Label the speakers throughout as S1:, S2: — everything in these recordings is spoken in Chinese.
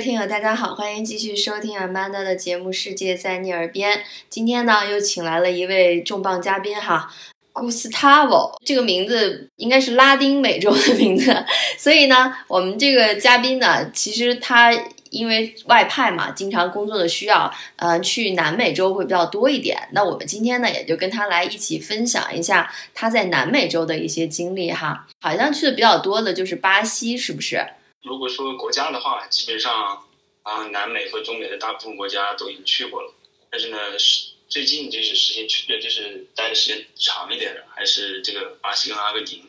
S1: 听友，大家好，欢迎继续收听 Amanda 的节目《世界在你耳边》。今天呢，又请来了一位重磅嘉宾哈，Gustavo，这个名字应该是拉丁美洲的名字，所以呢，我们这个嘉宾呢，其实他因为外派嘛，经常工作的需要，呃，去南美洲会比较多一点。那我们今天呢，也就跟他来一起分享一下他在南美洲的一些经历哈。好像去的比较多的就是巴西，是不是？
S2: 如果说国家的话，基本上啊，南美和中美的大部分国家都已经去过了。但是呢，是最近就是时间去的，就是待的时间长一点的，还是这个巴西跟阿根廷。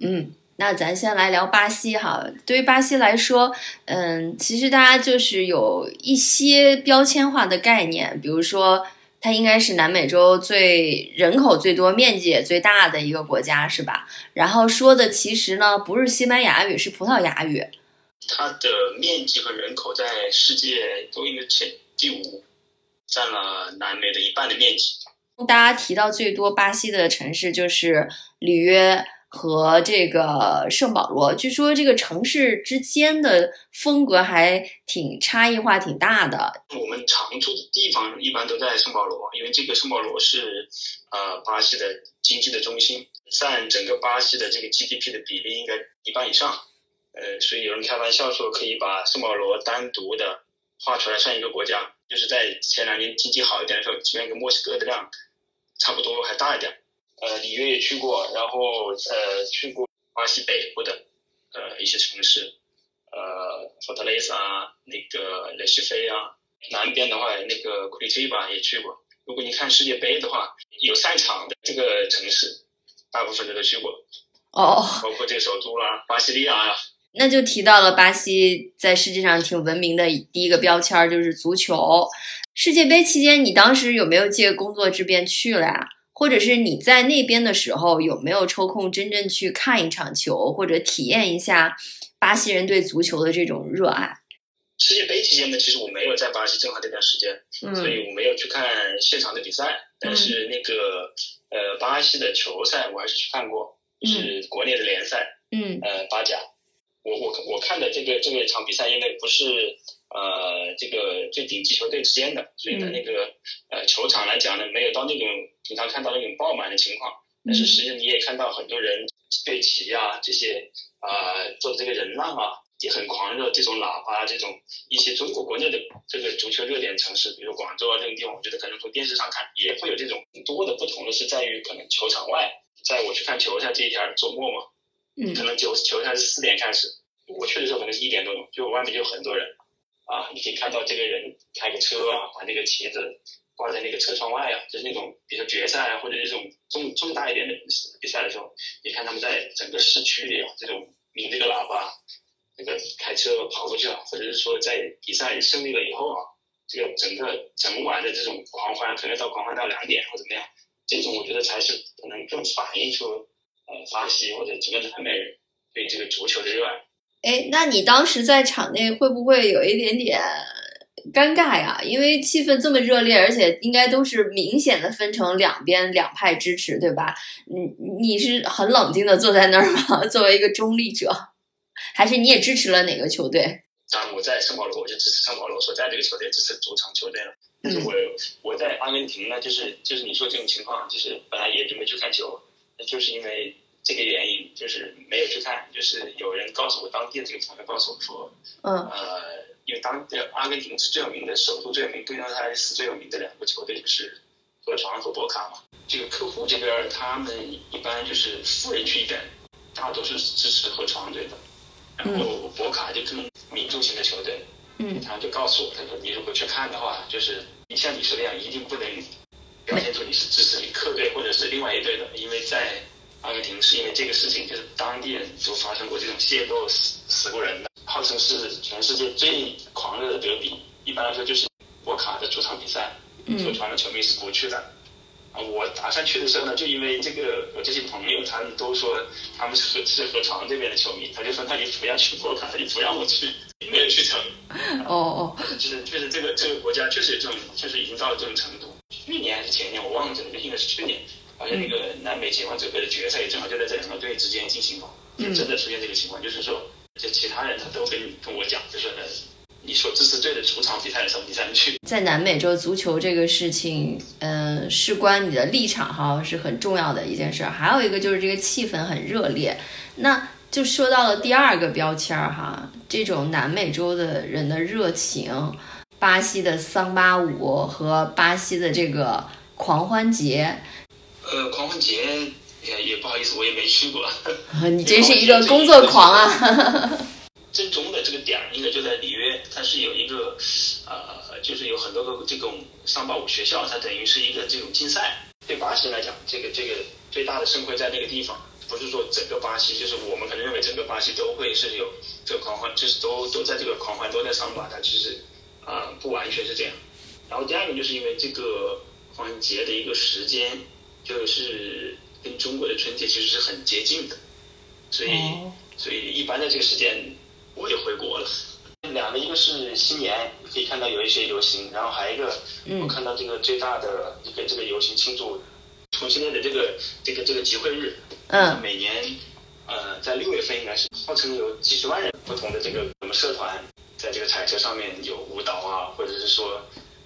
S1: 嗯，那咱先来聊巴西哈。对于巴西来说，嗯，其实大家就是有一些标签化的概念，比如说它应该是南美洲最人口最多、面积也最大的一个国家，是吧？然后说的其实呢，不是西班牙语，是葡萄牙语。
S2: 它的面积和人口在世界都应该前第五，占了南美的一半的面积。
S1: 大家提到最多巴西的城市就是里约和这个圣保罗，据说这个城市之间的风格还挺差异化挺大的。
S2: 我们常住的地方一般都在圣保罗，因为这个圣保罗是呃巴西的经济的中心，占整个巴西的这个 GDP 的比例应该一半以上。呃，所以有人开玩笑说，可以把圣保罗单独的画出来算一个国家，就是在前两年经济好一点的时候，基本跟墨西哥的量差不多，还大一点。呃，里约也去过，然后呃去过巴西北部的呃一些城市，呃，佛特雷萨啊，那个雷西菲啊，南边的话那个库里蒂巴也去过。如果你看世界杯的话，有赛场的这个城市，大部分的都去过。
S1: 哦，
S2: 包括这个首都啦，巴西利亚呀。
S1: 那就提到了巴西在世界上挺闻名的第一个标签就是足球。世界杯期间，你当时有没有借工作之便去了呀？或者是你在那边的时候有没有抽空真正去看一场球，或者体验一下巴西人对足球的这种热爱？
S2: 世界杯期间呢，其实我没有在巴西正好这段时间，所以我没有去看现场的比赛。但是那个呃，巴西的球赛我还是去看过，是国内的联赛，
S1: 嗯，
S2: 呃，巴甲。我我我看的这个这个场比赛，因为不是呃这个最顶级球队之间的，所以呢那个呃球场来讲呢，没有到那种平常看到那种爆满的情况。但是实际上你也看到很多人对旗啊这些啊做这个人浪啊也很狂热，这种喇叭这种一些中国国内的这个足球热点城市，比如广州啊这种地方，我觉得可能从电视上看也会有这种多的不同的是在于可能球场外，在我去看球赛这一天周末嘛。
S1: 嗯，
S2: 可能九球赛是四点开始，我去的时候可能是一点多钟，就外面就很多人，啊，你可以看到这个人开个车啊，把那个旗子挂在那个车窗外啊，就是那种比如说决赛啊，或者这种重重大一点的比赛的时候，你看他们在整个市区里啊，这种鸣这个喇叭，那个开车跑过去啊，或者是说在比赛胜利了以后啊，这个整个整晚的这种狂欢，可能到狂欢到两点或怎么样，这种我觉得才是可能更反映出。呃，巴西或者整个南美对这个足球的热爱。
S1: 哎，那你当时在场内会不会有一点点尴尬呀？因为气氛这么热烈，而且应该都是明显的分成两边两派支持，对吧？你你是很冷静的坐在那儿吗？作为一个中立者，还是你也支持了哪个球队？
S2: 当然我在圣保罗，我就支持圣保罗所在这个球队，支持主场球队了。但是我我在阿根廷呢，就是就是你说这种情况，就是本来也准备去看球。就是因为这个原因，就是没有去看。就是有人告诉我，当地的这个朋友告诉我说，
S1: 嗯，
S2: 呃，因为当地阿根廷是最有名的，首都最有名，布宜诺斯艾利斯最有名的两个球队就是河床和博卡嘛。这个客户这边他们一般就是富人区一点，大多数是支持河床队的。然后博卡就更民族型的球队，
S1: 嗯，
S2: 他就告诉我，他说你如果去看的话，就是你像你说那样，一定不能。表现出你是支持你客队或者是另外一队的，因为在阿根廷是因为这个事情，就是当地人就发生过这种械斗死死过人的，号称是全世界最狂热的德比。一般来说就是博卡的主场比赛，球团的球迷是不去的。啊，我打算去的时候呢，就因为这个我这些朋友他们都说他们是是河床这边的球迷，他就说那你不要去博卡，你不让我去，没有去成。
S1: 哦哦，
S2: 就是确实这个这个国家确实有这种，确实已经到了这种程度。去年还是前年，我忘记了，应该是去年。好像那个南美解放者杯的决赛也正好就在这两个队之间进行嘛，就真的出现这个情况，就是说，就其他人他都跟跟我讲，就是你所支持队的主场比赛的时候，你才能去。
S1: 在南美洲足球这个事情，嗯，事关你的立场哈，是很重要的一件事儿。还有一个就是这个气氛很热烈，那就说到了第二个标签儿哈，这种南美洲的人的热情，巴西的桑巴舞和巴西的这个狂欢节，
S2: 呃，狂欢节也也不好意思，我也没去过。
S1: 你真是一个工作狂啊！
S2: 正宗 的这个点儿应该就在里约，它是有一个，呃，就是有很多个这种桑巴舞学校，它等于是一个这种竞赛。对巴西来讲，这个这个最大的盛会在那个地方，不是说整个巴西，就是我们可能认为整个巴西都会是有这个狂欢，就是都都在这个狂欢，都在桑巴，它其实啊不完全是这样。然后第二个就是因为这个狂欢节的一个时间，就是跟中国的春节其实是很接近的，所以所以一般的这个时间。我就回国了，两个一个是新年，可以看到有一些游行，然后还有一个，我看到这个最大的一个这个游行庆祝同性恋的这个这个这个集会日，
S1: 嗯，
S2: 每年呃在六月份应该是号称有几十万人不同的这个什么社团在这个彩车上面有舞蹈啊，或者是说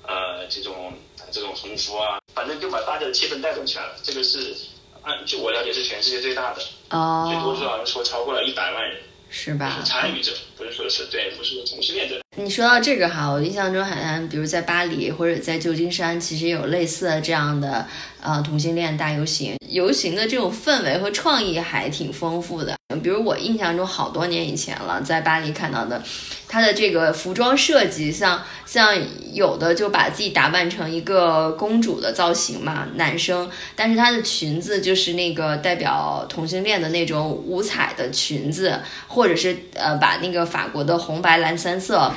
S2: 呃这种这种横幅啊，反正就把大家的气氛带动起来了。这个是按据我了解是全世界最大的，
S1: 哦，
S2: 最多是好像说超过了一百万人。
S1: 是吧？
S2: 参与者不是说是对，不是同性恋者。
S1: 你说到这个哈，我印象中好像，比如在巴黎或者在旧金山，其实有类似的这样的呃同性恋大游行，游行的这种氛围和创意还挺丰富的。比如我印象中好多年以前了，在巴黎看到的。它的这个服装设计，像像有的就把自己打扮成一个公主的造型嘛，男生，但是她的裙子就是那个代表同性恋的那种五彩的裙子，或者是呃把那个法国的红白蓝三色，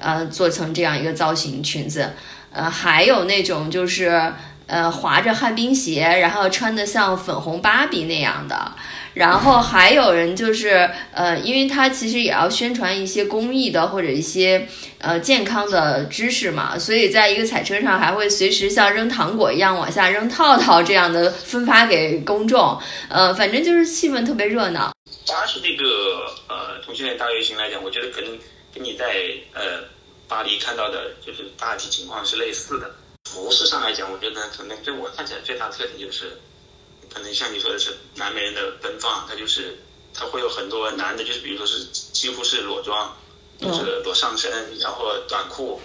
S1: 呃做成这样一个造型裙子，呃还有那种就是呃滑着旱冰鞋，然后穿的像粉红芭比那样的。然后还有人就是，呃，因为他其实也要宣传一些公益的或者一些呃健康的知识嘛，所以在一个彩车上还会随时像扔糖果一样往下扔套套这样的分发给公众，呃，反正就是气氛特别热闹。
S2: 巴西这个呃同性恋大游行来讲，我觉得可能跟你在呃巴黎看到的就是大体情况是类似的。服饰上来讲，我觉得可能对我看起来最大的特点就是。可能像你说的是南美人的奔放，他就是他会有很多男的，就是比如说是几乎是裸装，就是裸上身，然后短裤，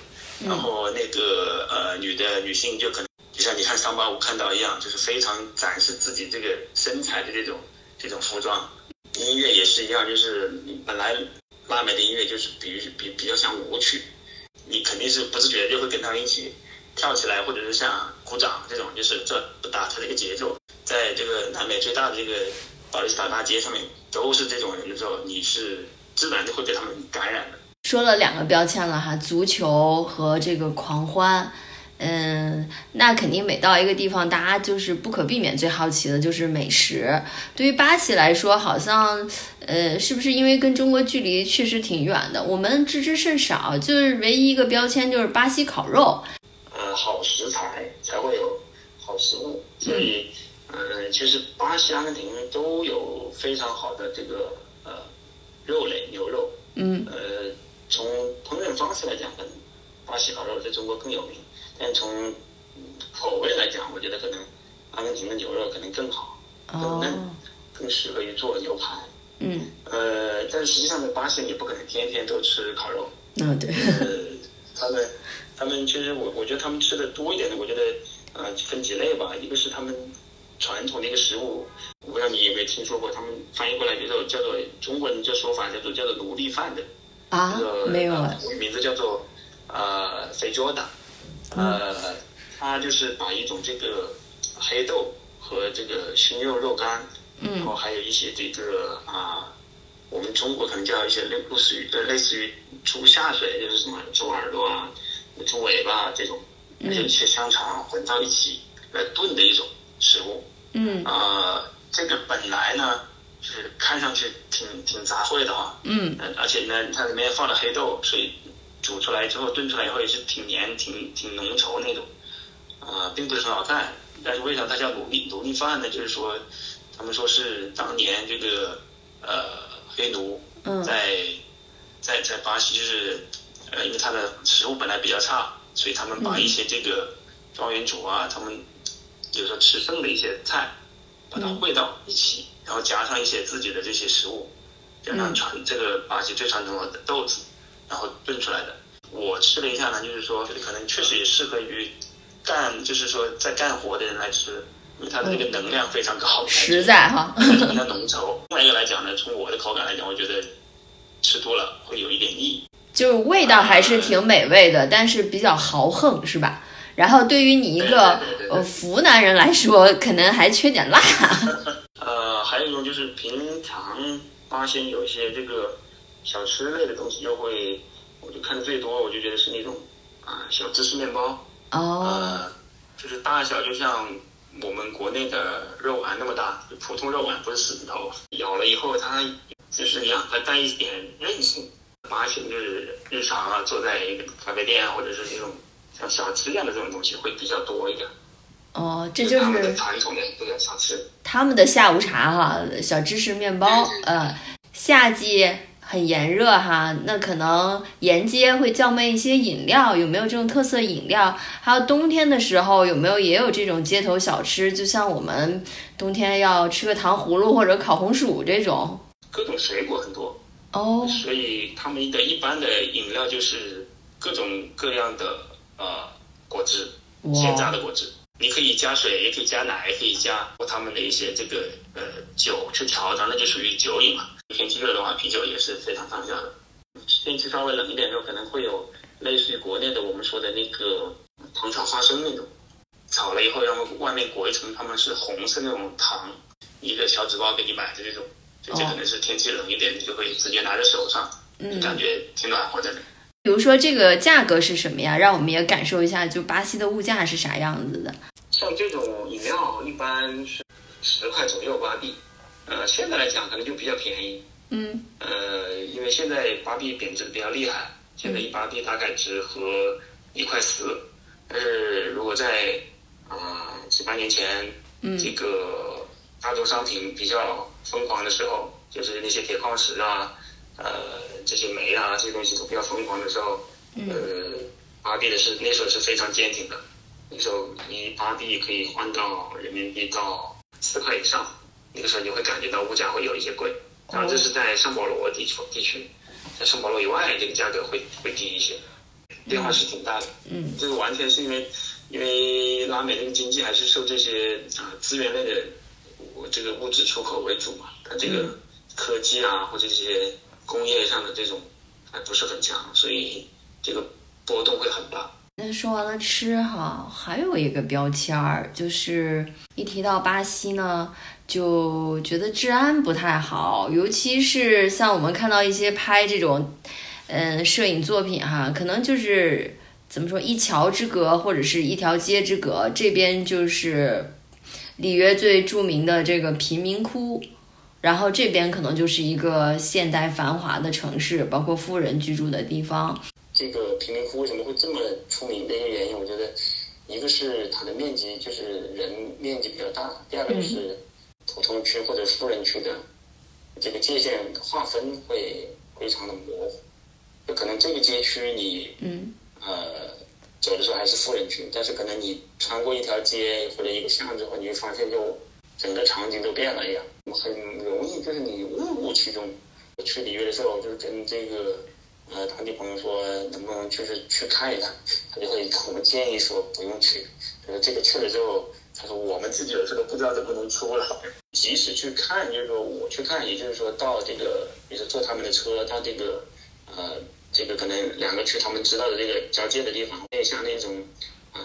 S2: 然后那个呃女的女性就可能就像你看桑巴舞看到一样，就是非常展示自己这个身材的这种这种服装。音乐也是一样，就是本来拉美的音乐就是比比比较像舞曲，你肯定是不自觉就会跟他们一起跳起来，或者是像鼓掌这种，就是这打他的一个节奏。在这个南美最大的这个保利斯塔大街上面，都是这种人的时候，你是自然就会被他们感染的。
S1: 说了两个标签了哈，足球和这个狂欢，嗯，那肯定每到一个地方，大家就是不可避免最好奇的就是美食。对于巴西来说，好像呃，是不是因为跟中国距离确实挺远的，我们知之甚少。就是唯一一个标签就是巴西烤肉，
S2: 呃，好食材才会有好食物，所以。呃，其实巴西、阿根廷都有非常好的这个呃肉类牛肉。
S1: 嗯。
S2: 呃，从烹饪方式来讲，可能巴西烤肉在中国更有名，但从口味来讲，我觉得可能阿根廷的牛肉可能更好，更嫩，更适合于做牛排。
S1: 嗯。
S2: 呃，但实际上在巴西也不可能天天都吃烤肉。
S1: 嗯，对。
S2: 呃，他们他们其实我我觉得他们吃的多一点的，我觉得呃分几类吧，一个是他们。传统的一个食物，我不知道你有没有听说过，他们翻译过来叫做叫做中文这说法叫做叫做奴隶饭的
S1: 啊，没有啊，
S2: 名字叫做呃肥卓达，呃，他就是把一种这个黑豆和这个熏肉肉干，
S1: 嗯，
S2: 然后还有一些这个啊，我们中国可能叫一些类类似于呃类似于猪下水，就是什么猪耳朵啊、猪尾巴这种，还有一些香肠混到一起来炖的一种食物。
S1: 嗯
S2: 呃，这个本来呢，是看上去挺挺杂烩的啊，
S1: 嗯，
S2: 而且呢，它里面放了黑豆，所以煮出来之后炖出来以后也是挺黏、挺挺浓稠那种，啊，并不是很好看。但是为啥它叫奴隶奴隶饭呢？就是说，他们说是当年这个呃黑奴在在在巴西就是呃，因为它的食物本来比较差，所以他们把一些这个庄园主啊，他们有时候吃剩的一些菜，把它烩到一起，然后加上一些自己的这些食物，加上传这个巴西最传统的豆子，然后炖出来的。我吃了一下呢，就是说可能确实也适合于干，就是说在干活的人来吃。因为它的这个能量非常高，
S1: 实在哈，
S2: 比较浓稠。另外一个来讲呢，从我的口感来讲，我觉得吃多了会有一点腻，
S1: 就是味道还是挺美味的，但是比较豪横，是吧？然后对于你一个呃湖南人来说，可能还缺点辣。
S2: 呃，还有一种就是平常发现有一些这个小吃类的东西，就会我就看的最多，我就觉得是那种啊小芝士面包，
S1: 哦，
S2: 就是大小就像。我们国内的肉丸那么大，普通肉丸不是狮子头，咬了以后它就是两个带一点韧性。巴西就是日常啊，坐在一个咖啡店啊，或者是这种像小吃一样的这种东西会比较多一点。
S1: 哦，这就是
S2: 他们的传统的这个小吃。
S1: 他们的下午茶哈，小芝士面包，呃，夏季。很炎热哈，那可能沿街会叫卖一些饮料，有没有这种特色饮料？还有冬天的时候有没有也有这种街头小吃？就像我们冬天要吃个糖葫芦或者烤红薯这种。
S2: 各种水果很多
S1: 哦，
S2: 所以他们的一般的饮料就是各种各样的呃果汁，现榨的果汁。你可以加水，也可以加奶，也可以加他们的一些这个呃酒去调，那就属于酒饮嘛。天气热的话，啤酒也是非常畅销的。天气稍微冷一点的时候，可能会有类似于国内的我们说的那个糖炒花生那种，炒了以后，然后外面裹一层他们是红色那种糖，一个小纸包给你买的这种，就这可能是天气冷一点，你就会直接拿在手上，就感觉挺暖和的。
S1: 比如说这个价格是什么呀？让我们也感受一下，就巴西的物价是啥样子的。
S2: 像这种饮料一般是十块左右巴币。呃，现在来讲可能就比较便宜。
S1: 嗯。
S2: 呃，因为现在巴币贬值的比较厉害，现在一巴币大概只合一块四。但是如果在啊几八年前，这个大宗商品比较疯狂的时候，就是那些铁矿石啊，呃，这些煤啊这些东西都比较疯狂的时候，呃，巴币的是那时候是非常坚挺的，那时候一巴币可以换到人民币到四块以上。那个时候你会感觉到物价会有一些贵，然后这是在圣保罗地区地区，在圣保罗以外，这个价格会会低一些，变化是挺大的。
S1: 嗯，
S2: 这个完全是因为，因为拉美那个经济还是受这些啊资源类的，我这个物质出口为主嘛，它这个科技啊或者这些工业上的这种还不是很强，所以这个波动会很大。
S1: 那说完了吃哈，还有一个标签儿，就是一提到巴西呢，就觉得治安不太好，尤其是像我们看到一些拍这种，嗯，摄影作品哈，可能就是怎么说，一桥之隔或者是一条街之隔，这边就是里约最著名的这个贫民窟，然后这边可能就是一个现代繁华的城市，包括富人居住的地方。
S2: 这个贫民窟为什么会这么出名的一个原因，我觉得一个是它的面积，就是人面积比较大；第二个就是普通区或者富人区的这个界限划分会非常的模糊。就可能这个街区你
S1: 嗯
S2: 呃有的时候还是富人区，但是可能你穿过一条街或者一个巷之后，你会发现就整个场景都变了一样，很容易就是你误入其中。我去里约的时候，就是跟这个。呃，当地朋友说能不能就是去看一看，他就会给我们建议说不用去。他说这个去了之后，他说我们自己有时候都不知道能不能出了。即使去看，就是说我去看，也就是说到这个，比如说坐他们的车到这个，呃，这个可能两个区他们知道的这个交界的地方，像那种，呃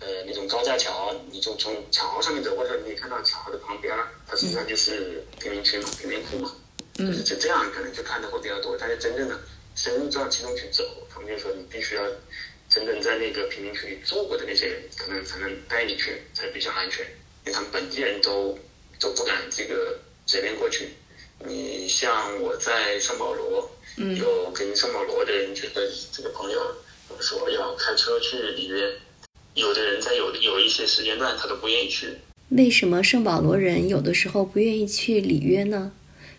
S2: 呃那种高架桥，你就从桥上面走，过去你看到桥的旁边，它实际上就是贫民区嘛，贫民窟嘛，就是就这样可能就看的会比较多。但是真正的。深入到其中去走，他们就说你必须要真正在那个贫民区里住过的那些人，可能才能带你去，才比较安全。因为他们本地人都都不敢这个随便过去。你像我在圣保罗，有跟圣保罗的人这个这个朋友说要开车去里约，有的人在有有一些时间段他都不愿意去。
S1: 为什么圣保罗人有的时候不愿意去里约呢？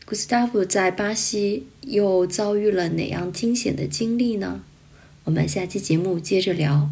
S1: 古斯塔夫在巴西又遭遇了哪样惊险的经历呢？我们下期节目接着聊。